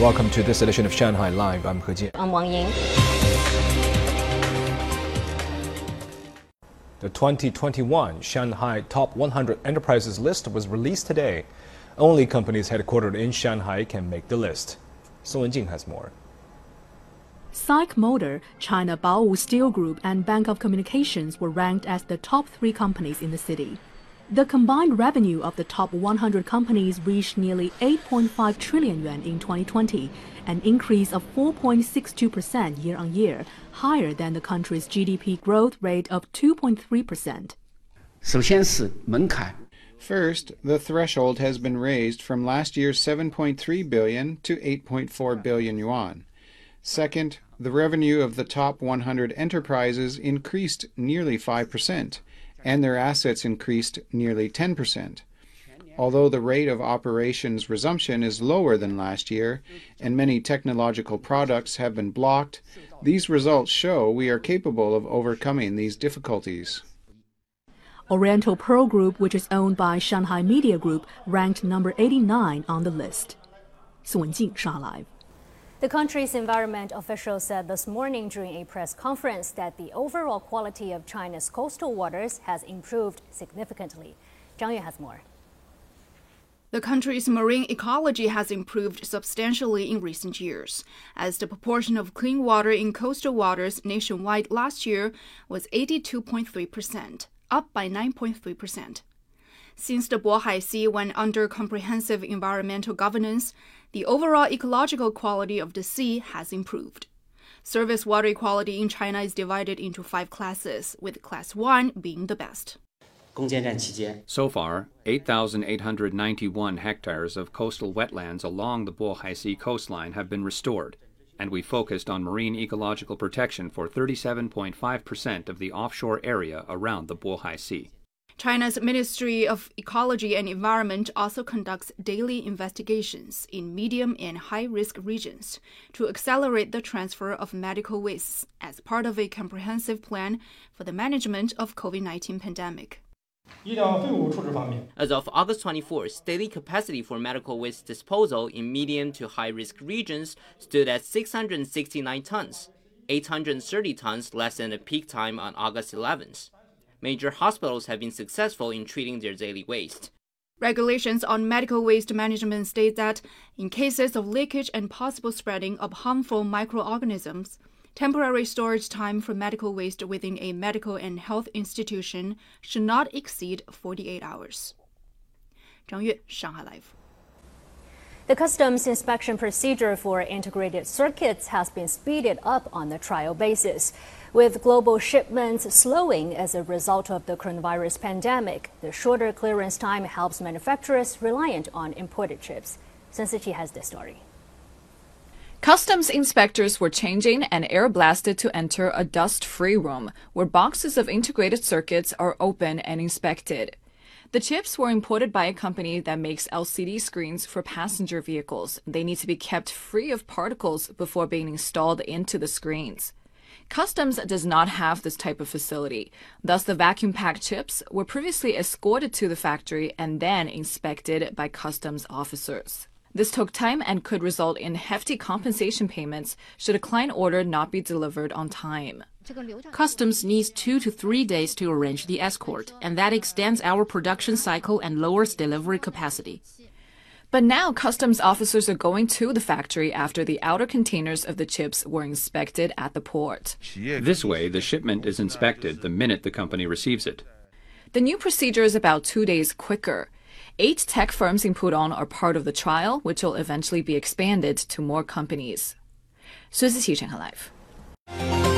Welcome to this edition of Shanghai Live. I'm He Jian. I'm Wang Ying. The 2021 Shanghai Top 100 Enterprises list was released today. Only companies headquartered in Shanghai can make the list. Song Wenjing has more. SAIC Motor, China Baowu Steel Group, and Bank of Communications were ranked as the top three companies in the city. The combined revenue of the top 100 companies reached nearly 8.5 trillion yuan in 2020, an increase of 4.62% year on year, higher than the country's GDP growth rate of 2.3%. First, the threshold has been raised from last year's 7.3 billion to 8.4 billion yuan. Second, the revenue of the top 100 enterprises increased nearly 5% and their assets increased nearly 10%. Although the rate of operations resumption is lower than last year, and many technological products have been blocked, these results show we are capable of overcoming these difficulties. Oriental Pearl Group, which is owned by Shanghai Media Group, ranked number 89 on the list. Song Wenjing, Shanghai Live. The country's environment officials said this morning during a press conference that the overall quality of China's coastal waters has improved significantly. Zhang Yue has more. The country's marine ecology has improved substantially in recent years, as the proportion of clean water in coastal waters nationwide last year was 82.3%, up by 9.3%. Since the Bohai Sea went under comprehensive environmental governance, the overall ecological quality of the sea has improved. Surface water quality in China is divided into five classes, with Class 1 being the best. So far, 8,891 hectares of coastal wetlands along the Bohai Sea coastline have been restored, and we focused on marine ecological protection for 37.5% of the offshore area around the Bohai Sea. China's Ministry of Ecology and Environment also conducts daily investigations in medium and high risk regions to accelerate the transfer of medical wastes as part of a comprehensive plan for the management of COVID-19 pandemic. As of August 24th, daily capacity for medical waste disposal in medium to high risk regions stood at 669 tons, 830 tons less than the peak time on August 11th. Major hospitals have been successful in treating their daily waste. Regulations on medical waste management state that in cases of leakage and possible spreading of harmful microorganisms, temporary storage time for medical waste within a medical and health institution should not exceed 48 hours. Zhang Yue, Shanghai Live. The customs inspection procedure for integrated circuits has been speeded up on a trial basis. With global shipments slowing as a result of the coronavirus pandemic, the shorter clearance time helps manufacturers reliant on imported chips. Sun Siqi has the story. Customs inspectors were changing and air blasted to enter a dust free room where boxes of integrated circuits are opened and inspected. The chips were imported by a company that makes LCD screens for passenger vehicles. They need to be kept free of particles before being installed into the screens. Customs does not have this type of facility. Thus, the vacuum packed chips were previously escorted to the factory and then inspected by customs officers. This took time and could result in hefty compensation payments should a client order not be delivered on time. Customs needs two to three days to arrange the escort, and that extends our production cycle and lowers delivery capacity. But now customs officers are going to the factory after the outer containers of the chips were inspected at the port. This way, the shipment is inspected the minute the company receives it. The new procedure is about two days quicker. Eight tech firms in Pudong are part of the trial, which will eventually be expanded to more companies. Sun Siqi, Shanghai Live.